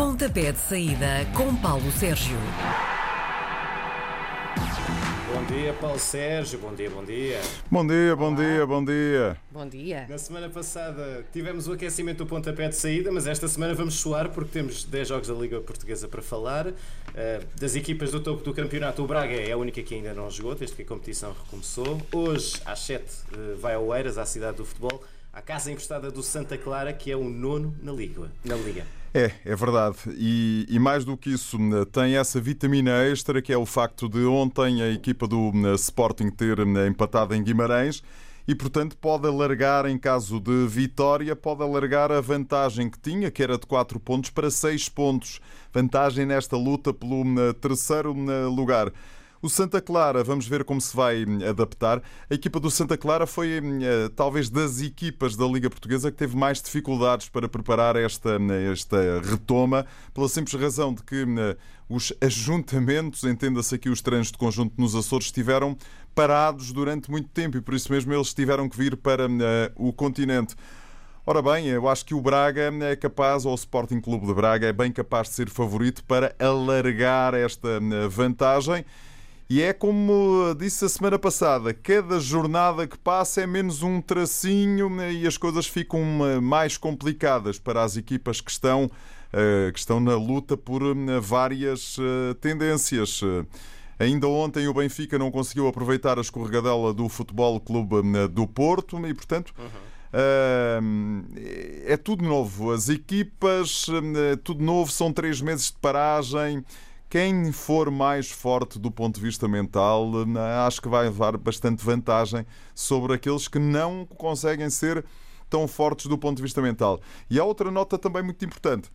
Pontapé de saída com Paulo Sérgio. Bom dia, Paulo Sérgio. Bom dia, bom dia. Bom dia, bom dia, bom dia. Bom dia. Na semana passada tivemos o aquecimento do pontapé de saída, mas esta semana vamos suar porque temos 10 jogos da Liga Portuguesa para falar. Uh, das equipas do topo do campeonato, o Braga é a única que ainda não jogou, desde que a competição recomeçou. Hoje, às 7, uh, vai ao Eiras, à cidade do futebol, à casa emprestada do Santa Clara, que é o nono na Liga. Na Liga. É, é verdade. E, e, mais do que isso, tem essa vitamina extra que é o facto de ontem a equipa do Sporting ter empatado em Guimarães e, portanto, pode alargar, em caso de vitória, pode alargar a vantagem que tinha, que era de 4 pontos, para 6 pontos. Vantagem nesta luta pelo terceiro lugar. O Santa Clara, vamos ver como se vai hum, adaptar. A equipa do Santa Clara foi hum, eh, talvez das equipas da Liga Portuguesa que teve mais dificuldades para preparar esta, hum, esta retoma, pela simples razão de que os ajuntamentos, entenda-se aqui os treinos de conjunto nos Açores, estiveram parados durante muito tempo e por isso mesmo eles tiveram que vir para o continente. Ora bem, eu acho que o Braga é capaz, ou o Sporting Clube de Braga, é bem capaz de ser favorito para alargar esta vantagem. E é como disse a semana passada: cada jornada que passa é menos um tracinho né, e as coisas ficam eh, mais complicadas para as equipas que estão, eh, que estão na luta por eh, várias tendências. Ainda ontem o Benfica não conseguiu aproveitar a escorregadela do Futebol Clube do Porto e, portanto. Uhum. é tudo novo. As equipas, tudo novo, são três meses de paragem. Quem for mais forte do ponto de vista mental, acho que vai levar bastante vantagem sobre aqueles que não conseguem ser tão fortes do ponto de vista mental. E há outra nota também muito importante.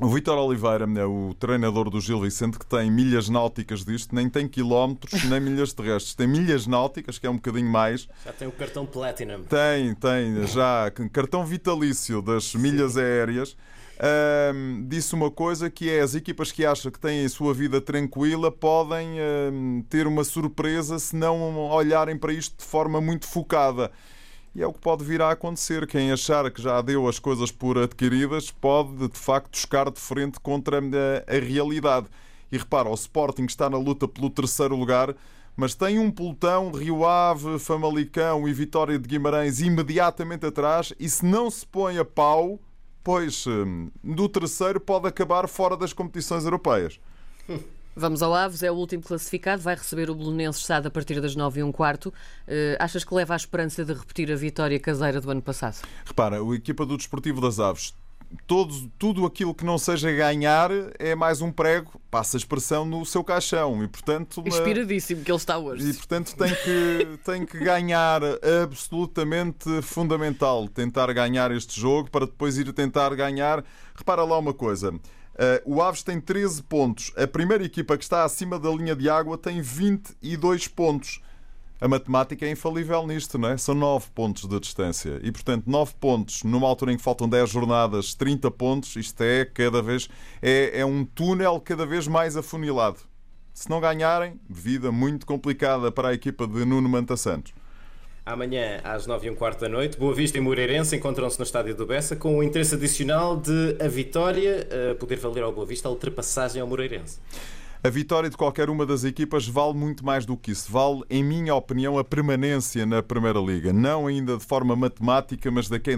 O Vitor Oliveira, o treinador do Gil Vicente, que tem milhas náuticas disto, nem tem quilómetros nem milhas terrestres. Tem milhas náuticas, que é um bocadinho mais. Já tem o cartão Platinum. Tem, tem, já. Cartão vitalício das milhas aéreas um, disse uma coisa que é as equipas que acham que têm a sua vida tranquila podem um, ter uma surpresa se não olharem para isto de forma muito focada. E é o que pode vir a acontecer. Quem achar que já deu as coisas por adquiridas pode, de facto, chocar de frente contra a, a realidade. E repara, o Sporting está na luta pelo terceiro lugar, mas tem um pelotão Rio Ave, Famalicão e Vitória de Guimarães imediatamente atrás. E se não se põe a pau, Pois, hum, do terceiro pode acabar fora das competições europeias. Vamos ao Aves, é o último classificado, vai receber o Bolonense Estado a partir das 9 e um quarto. Uh, achas que leva a esperança de repetir a vitória caseira do ano passado? Repara, a equipa do Desportivo das Aves todo, tudo aquilo que não seja ganhar é mais um prego, passa a expressão, no seu caixão. E, portanto. Inspiradíssimo que ele está hoje. E, portanto, tem que, tem que ganhar absolutamente fundamental. Tentar ganhar este jogo para depois ir tentar ganhar. Repara lá uma coisa. Uh, o Aves tem 13 pontos. A primeira equipa que está acima da linha de água tem 22 pontos. A matemática é infalível nisto, não é? São 9 pontos de distância. E, portanto, 9 pontos numa altura em que faltam 10 jornadas, 30 pontos, isto é cada vez. É, é um túnel cada vez mais afunilado. Se não ganharem, vida muito complicada para a equipa de Nuno Manta Santos. Amanhã, às 9 e um quarto da noite, Boa Vista e Moreirense encontram-se no estádio do Bessa com o interesse adicional de a vitória uh, poder valer ao Boa Vista a ultrapassagem ao Moreirense. A vitória de qualquer uma das equipas vale muito mais do que isso. Vale, em minha opinião, a permanência na Primeira Liga. Não ainda de forma matemática, mas da quem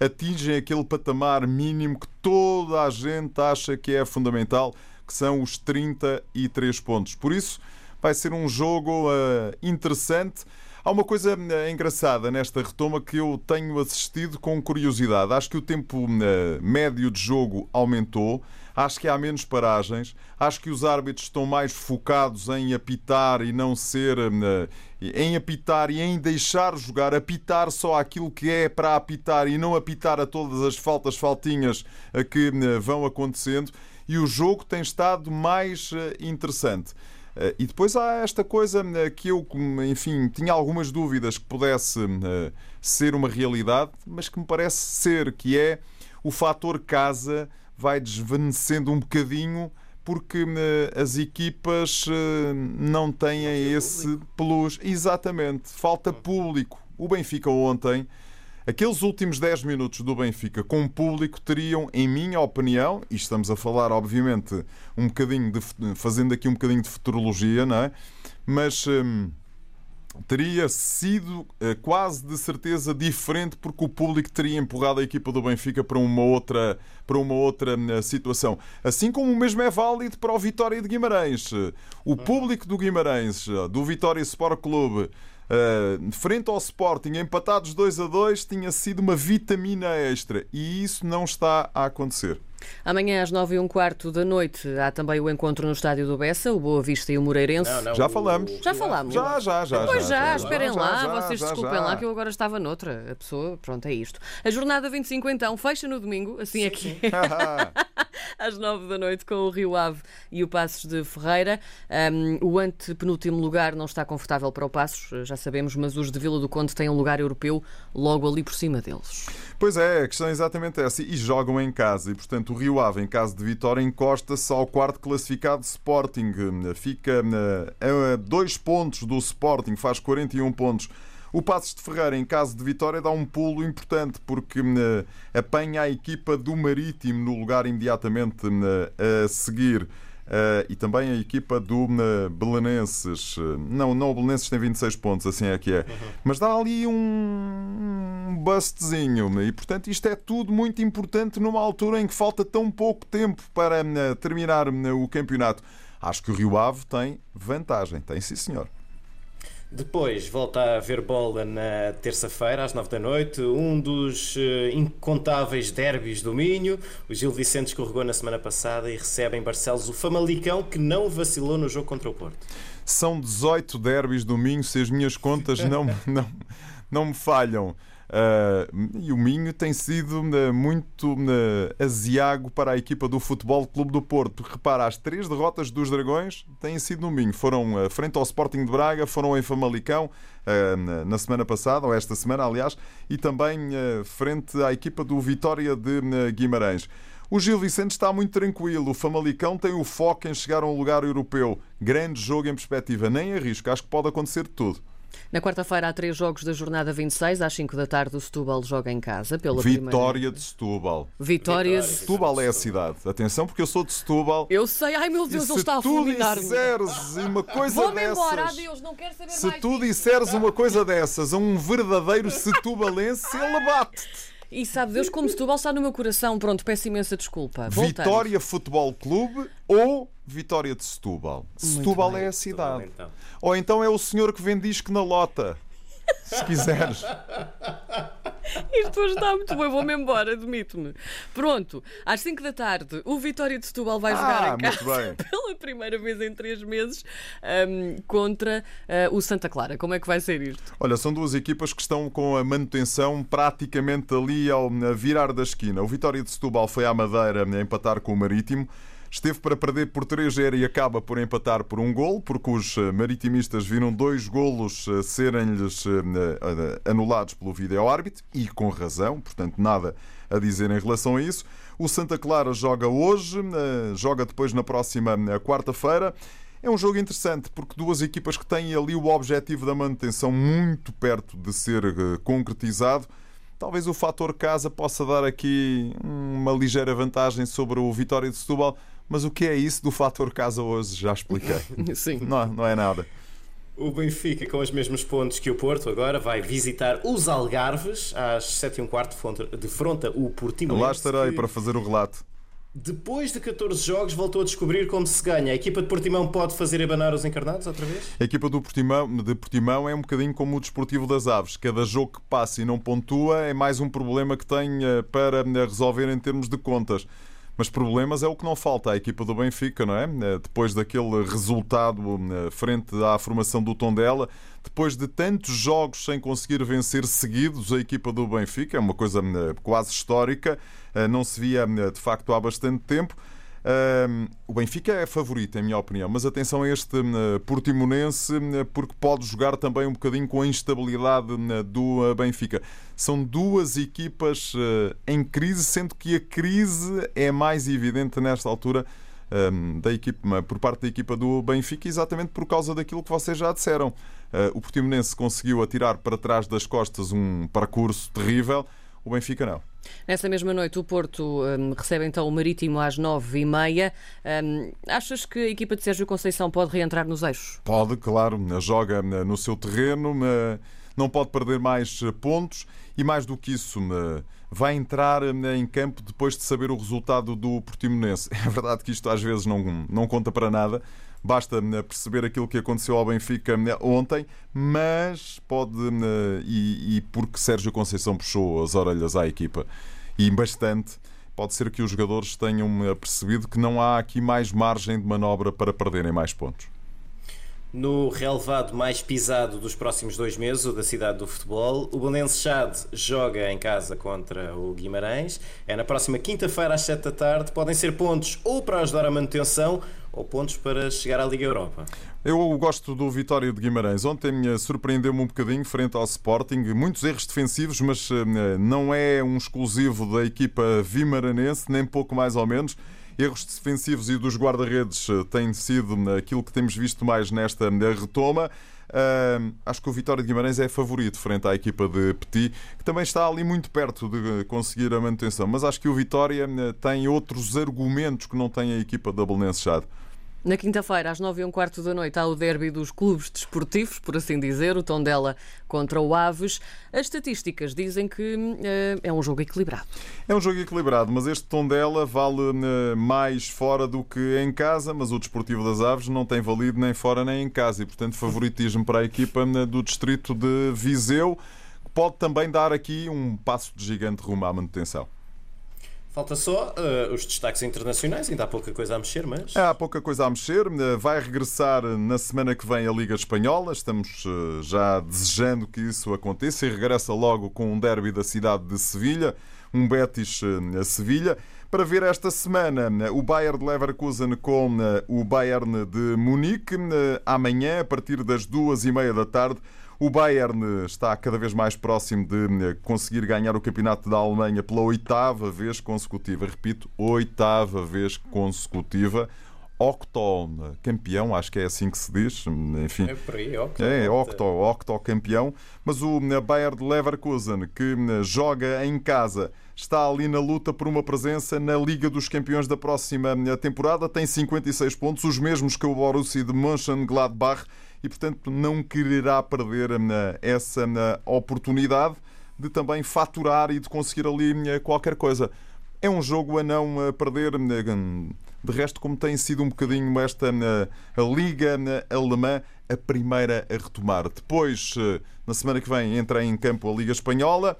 atingem aquele patamar mínimo que toda a gente acha que é fundamental, que são os 33 pontos. Por isso, vai ser um jogo uh, interessante. Há uma coisa uh, engraçada nesta retoma que eu tenho assistido com curiosidade. Acho que o tempo uh, médio de jogo aumentou. Acho que há menos paragens. Acho que os árbitros estão mais focados em apitar e não ser. Eh, em apitar e em deixar jogar, apitar só aquilo que é para apitar e não apitar a todas as faltas, faltinhas eh, que eh, vão acontecendo. E o jogo tem estado mais interessante. E depois há esta coisa que eu, enfim, tinha algumas dúvidas que pudesse ser uma realidade, mas que me parece ser, que é o fator casa vai desvanecendo um bocadinho porque eh, as equipas eh, não têm esse plus. Exatamente, falta público. O Benfica ontem Aqueles últimos 10 minutos do Benfica com o público teriam, em minha opinião, e estamos a falar, obviamente, um bocadinho de, fazendo aqui um bocadinho de futurologia, não é? Mas hum, teria sido eh, quase de certeza diferente porque o público teria empurrado a equipa do Benfica para uma outra, para uma outra eh, situação. Assim como o mesmo é válido para o Vitória de Guimarães. O público do Guimarães, eh, do Vitória Sport Clube, Uh, frente ao Sporting, empatados 2 a 2, tinha sido uma vitamina extra e isso não está a acontecer. Amanhã às 9 e um quarto da noite há também o encontro no Estádio do Bessa, o Boa Vista e o Moreirense. Não, não, Já o- falamos. Já falamos. Já, já, já. Pois já, esperem já, lá, já, vocês já, desculpem já. lá que eu agora estava noutra. A pessoa, pronto, é isto. A jornada 25 então fecha no domingo, assim aqui, às 9 da noite, com o Rio Ave e o Passos de Ferreira. Um, o antepenúltimo lugar não está confortável para o Passos, já sabemos, mas os de Vila do Conde têm um lugar europeu logo ali por cima deles. Pois é, a questão é exatamente essa. E jogam em casa. E, portanto, o Rio Ave, em caso de vitória, encosta-se ao quarto classificado Sporting. Fica eh, a dois pontos do Sporting, faz 41 pontos. O Passos de Ferreira, em caso de vitória, dá um pulo importante porque eh, apanha a equipa do Marítimo no lugar imediatamente eh, a seguir. Uh, e também a equipa do uh, Belenenses. Não, não, o Belenenses tem 26 pontos, assim é que é. Mas dá ali um, um bustzinho. E, portanto, isto é tudo muito importante numa altura em que falta tão pouco tempo para uh, terminar uh, o campeonato. Acho que o Rio Ave tem vantagem. Tem, sim, senhor. Depois volta a haver bola na terça-feira, às nove da noite. Um dos eh, incontáveis derbys do Minho. O Gil Vicente escorregou na semana passada e recebe em Barcelos o Famalicão, que não vacilou no jogo contra o Porto. São 18 derbys do Minho, se as minhas contas não, não, não me falham. Uh, e o Minho tem sido uh, muito uh, aziago para a equipa do Futebol Clube do Porto. Repara, as três derrotas dos Dragões têm sido no Minho. Foram frente ao Sporting de Braga, foram em Famalicão na semana passada, ou esta semana, aliás, e também frente à equipa do Vitória de Guimarães. O Gil Vicente está muito tranquilo. O Famalicão tem o foco em chegar a um lugar europeu. Grande jogo em perspectiva. Nem arrisco. Acho que pode acontecer tudo. Na quarta-feira há três jogos da jornada 26, às 5 da tarde o Setúbal joga em casa pela Vitória primeira... de Setúbal. Vitórias. Setúbal é a cidade. Atenção, porque eu sou de Setúbal. Eu sei, ai meu Deus, e ele está a se tu disseres uma coisa Vou-me dessas. embora, adeus, não quero saber Se mais tu disseres uma coisa dessas a um verdadeiro setubalense, ele bate-te. E sabe Deus como Setúbal está no meu coração. Pronto, peço imensa desculpa. Voltamos. Vitória Futebol Clube ou Vitória de Setúbal? Setúbal é a cidade. Então. Ou então é o senhor que vende disco na lota. Se quiseres. Isto hoje está muito bom, vou-me embora, admito-me. Pronto, às 5 da tarde, o Vitória de Setúbal vai jogar Ah, em casa pela primeira vez em três meses ahm, contra ah, o Santa Clara. Como é que vai ser isto? Olha, são duas equipas que estão com a manutenção praticamente ali ao virar da esquina. O Vitória de Setúbal foi à Madeira a empatar com o Marítimo. Esteve para perder por 3-0 e acaba por empatar por um gol, porque os eh, maritimistas viram dois golos eh, serem-lhes eh, anulados pelo vídeo-árbitro, e com razão, portanto, nada a dizer em relação a isso. O Santa Clara joga hoje, joga depois na próxima quarta-feira. É um jogo interessante porque duas equipas que têm ali o objetivo da manutenção muito perto de ser concretizado. Talvez o fator casa possa dar aqui uma ligeira vantagem sobre o Vitória de Setúbal, mas o que é isso do fator casa hoje? Já expliquei. Sim. Não, não é nada. O Benfica, com os mesmos pontos que o Porto, agora vai visitar os Algarves às 7 e um quarto, defronta o Portimonense. Lá estarei que, para fazer o relato. Depois de 14 jogos, voltou a descobrir como se ganha. A equipa de Portimão pode fazer abanar os encarnados outra vez? A equipa do Portimão, de Portimão é um bocadinho como o Desportivo das Aves. Cada jogo que passa e não pontua é mais um problema que tem eh, para resolver em termos de contas. Mas problemas é o que não falta à equipa do Benfica, não é? Depois daquele resultado frente à formação do Tondela, depois de tantos jogos sem conseguir vencer seguidos, a equipa do Benfica é uma coisa quase histórica, não se via de facto há bastante tempo. O Benfica é favorito, em minha opinião, mas atenção a este Portimonense, porque pode jogar também um bocadinho com a instabilidade do Benfica. São duas equipas em crise, sendo que a crise é mais evidente nesta altura da equipa, por parte da equipa do Benfica, exatamente por causa daquilo que vocês já disseram. O Portimonense conseguiu atirar para trás das costas um percurso terrível, o Benfica não. Nessa mesma noite, o Porto um, recebe então o Marítimo às nove e meia. Um, achas que a equipa de Sérgio Conceição pode reentrar nos eixos? Pode, claro. Joga no seu terreno, não pode perder mais pontos e, mais do que isso, vai entrar em campo depois de saber o resultado do Portimonense. É verdade que isto às vezes não, não conta para nada. Basta perceber aquilo que aconteceu ao Benfica ontem, mas pode. E, e porque Sérgio Conceição puxou as orelhas à equipa e bastante pode ser que os jogadores tenham percebido que não há aqui mais margem de manobra para perderem mais pontos no relevado mais pisado dos próximos dois meses, o da cidade do futebol. O Belenense Chade joga em casa contra o Guimarães. É na próxima quinta-feira às 7 da tarde. Podem ser pontos ou para ajudar a manutenção ou pontos para chegar à Liga Europa. Eu gosto do Vitória de Guimarães. Ontem surpreendeu-me um bocadinho frente ao Sporting. Muitos erros defensivos, mas eh, não é um exclusivo da equipa vimaranense, nem pouco mais ou menos. Erros defensivos e dos guarda-redes eh, têm sido eh, aquilo que temos visto mais nesta retoma. Uh, acho que o Vitória de Guimarães é favorito frente à equipa de Petit, que também está ali muito perto de conseguir a manutenção. Mas acho que o Vitória tem outros argumentos que não tem a equipa da Belenense Chade. Na quinta-feira, às nove e um quarto da noite, há o derby dos clubes desportivos, por assim dizer, o Tondela contra o Aves. As estatísticas dizem que uh, é um jogo equilibrado. É um jogo equilibrado, mas este Tondela vale uh, mais fora do que em casa, mas o Desportivo das Aves não tem valido nem fora nem em casa e, portanto, favoritismo para a equipa uh, do distrito de Viseu, que pode também dar aqui um passo de gigante rumo à manutenção. Falta só uh, os destaques internacionais, ainda há pouca coisa a mexer, mas. Há pouca coisa a mexer. Eh, vai regressar na semana que vem a Liga Espanhola. Estamos uh, já desejando que isso aconteça e regressa logo com um derby da cidade de Sevilha, um Betis a Sevilha. Para ver esta semana o Bayern de Leverkusen com o Bayern de Munique. Amanhã, a partir das duas e meia da tarde, o Bayern está cada vez mais próximo de eh, conseguir ganhar o campeonato da Alemanha pela oitava vez consecutiva. Repito, oitava vez consecutiva. Octo campeão, acho que é assim que se diz. Enfim, é por aí, octo. É, octo, octo campeão. Mas o eh, Bayern de Leverkusen, que eh, joga em casa, está ali na luta por uma presença na Liga dos Campeões da próxima temporada. Tem 56 pontos, os mesmos que o Borussia de Mönchengladbach e, portanto, não quererá perder eh, essa eh, oportunidade de também faturar e de conseguir ali eh, qualquer coisa. É um jogo a não perder. De resto, como tem sido um bocadinho esta Liga Alemã, a primeira a retomar. Depois, na semana que vem, entra em campo a Liga Espanhola.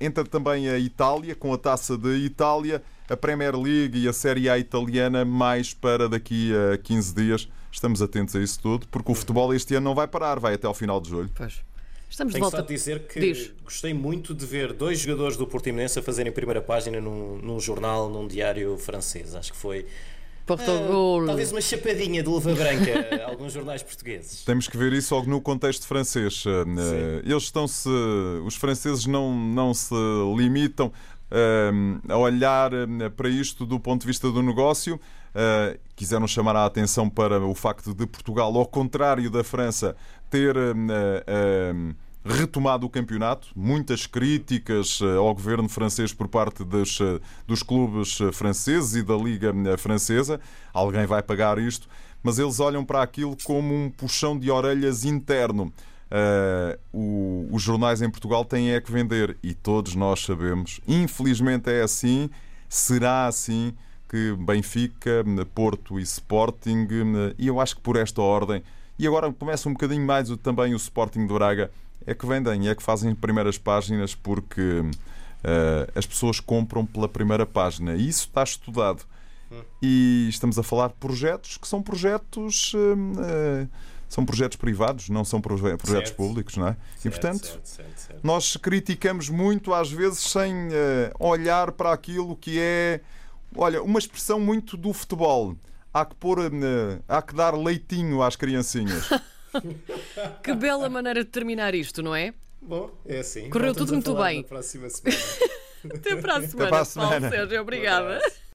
Entra também a Itália, com a taça de Itália, a Premier League e a Série A italiana, mais para daqui a 15 dias estamos atentos a isso tudo, porque o futebol este ano não vai parar, vai até ao final de julho. Pois. Estamos Tenho de volta. só dizer que Diz. gostei muito de ver dois jogadores do Portimonense a fazerem primeira página num, num jornal, num diário francês. Acho que foi Portugal. ah, talvez uma chapadinha de luva branca a alguns jornais portugueses. Temos que ver isso no contexto francês. Eh, Eles estão-se. Os franceses não, não se limitam eh, a olhar eh, para isto do ponto de vista do negócio Uh, quiseram chamar a atenção para o facto de Portugal, ao contrário da França, ter uh, uh, retomado o campeonato. Muitas críticas ao governo francês por parte dos, dos clubes franceses e da Liga Francesa. Alguém vai pagar isto, mas eles olham para aquilo como um puxão de orelhas interno. O, os jornais em Portugal têm é que vender e todos nós sabemos, infelizmente é assim, será assim que Benfica, Porto e Sporting, e eu acho que por esta ordem, e agora começa um bocadinho mais também o Sporting de Braga, é que vendem, é que fazem primeiras páginas porque uh, as pessoas compram pela primeira página. E isso está estudado. E estamos a falar de projetos que são projetos. Uh, são projetos privados, não são projetos certo. públicos, não é? Certo, e portanto, certo, nós criticamos muito às vezes sem uh, olhar para aquilo que é Olha, uma expressão muito do futebol. Há que pôr, uh, há que dar leitinho às criancinhas. que bela maneira de terminar isto, não é? Bom, é assim. Correu tudo muito bem. próxima semana. Até para a semana, Até para a semana. Paulo Sérgio. Obrigada.